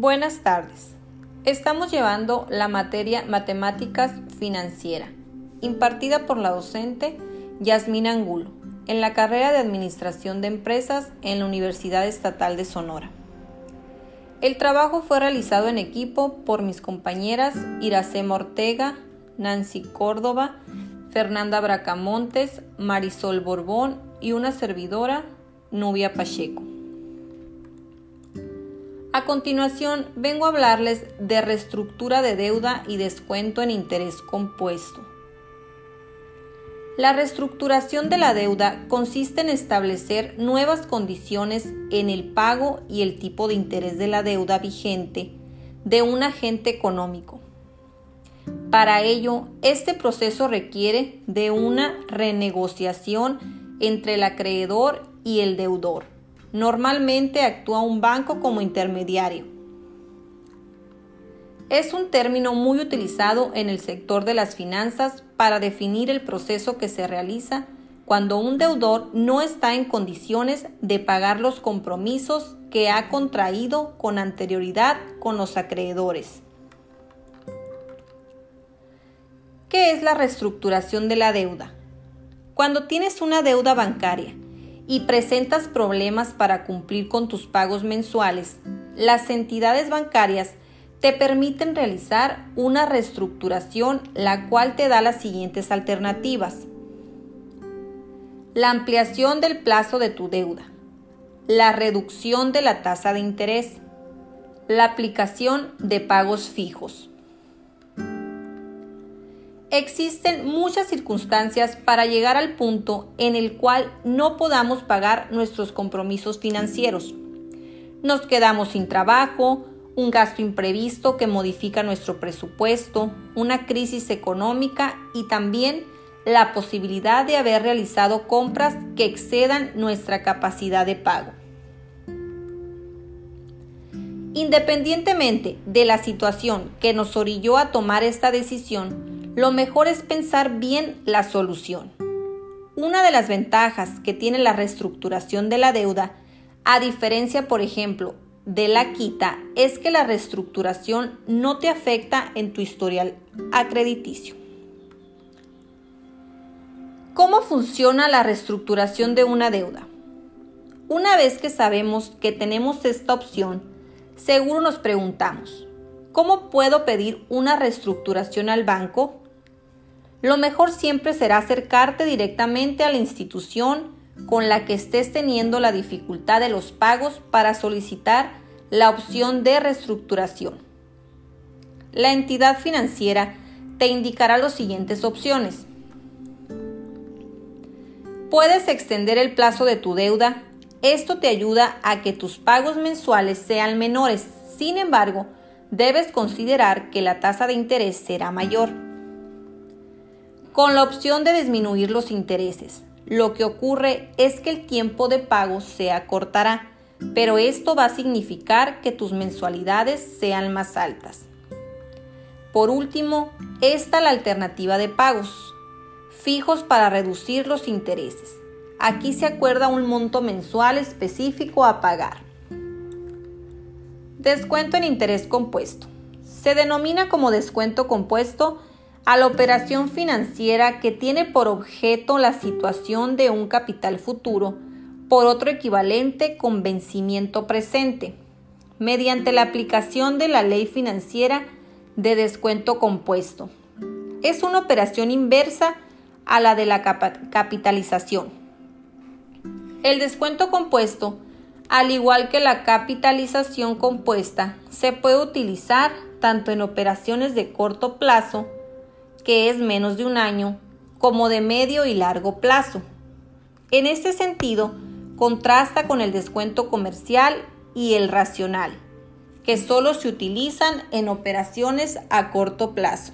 Buenas tardes. Estamos llevando la materia Matemáticas Financiera, impartida por la docente Yasmín Angulo, en la carrera de Administración de Empresas en la Universidad Estatal de Sonora. El trabajo fue realizado en equipo por mis compañeras Iracema Ortega, Nancy Córdoba, Fernanda Bracamontes, Marisol Borbón y una servidora, Nubia Pacheco. A continuación, vengo a hablarles de reestructura de deuda y descuento en interés compuesto. La reestructuración de la deuda consiste en establecer nuevas condiciones en el pago y el tipo de interés de la deuda vigente de un agente económico. Para ello, este proceso requiere de una renegociación entre el acreedor y el deudor Normalmente actúa un banco como intermediario. Es un término muy utilizado en el sector de las finanzas para definir el proceso que se realiza cuando un deudor no está en condiciones de pagar los compromisos que ha contraído con anterioridad con los acreedores. ¿Qué es la reestructuración de la deuda? Cuando tienes una deuda bancaria y presentas problemas para cumplir con tus pagos mensuales, las entidades bancarias te permiten realizar una reestructuración la cual te da las siguientes alternativas. La ampliación del plazo de tu deuda, la reducción de la tasa de interés, la aplicación de pagos fijos. Existen muchas circunstancias para llegar al punto en el cual no podamos pagar nuestros compromisos financieros. Nos quedamos sin trabajo, un gasto imprevisto que modifica nuestro presupuesto, una crisis económica y también la posibilidad de haber realizado compras que excedan nuestra capacidad de pago. Independientemente de la situación que nos orilló a tomar esta decisión, lo mejor es pensar bien la solución. Una de las ventajas que tiene la reestructuración de la deuda, a diferencia, por ejemplo, de la quita, es que la reestructuración no te afecta en tu historial acrediticio. ¿Cómo funciona la reestructuración de una deuda? Una vez que sabemos que tenemos esta opción, seguro nos preguntamos, ¿cómo puedo pedir una reestructuración al banco? Lo mejor siempre será acercarte directamente a la institución con la que estés teniendo la dificultad de los pagos para solicitar la opción de reestructuración. La entidad financiera te indicará las siguientes opciones. Puedes extender el plazo de tu deuda. Esto te ayuda a que tus pagos mensuales sean menores. Sin embargo, debes considerar que la tasa de interés será mayor con la opción de disminuir los intereses. Lo que ocurre es que el tiempo de pago se acortará, pero esto va a significar que tus mensualidades sean más altas. Por último, esta la alternativa de pagos, fijos para reducir los intereses. Aquí se acuerda un monto mensual específico a pagar. Descuento en interés compuesto. Se denomina como descuento compuesto a la operación financiera que tiene por objeto la situación de un capital futuro por otro equivalente con vencimiento presente, mediante la aplicación de la ley financiera de descuento compuesto. Es una operación inversa a la de la capitalización. El descuento compuesto, al igual que la capitalización compuesta, se puede utilizar tanto en operaciones de corto plazo, que es menos de un año, como de medio y largo plazo. En este sentido, contrasta con el descuento comercial y el racional, que solo se utilizan en operaciones a corto plazo.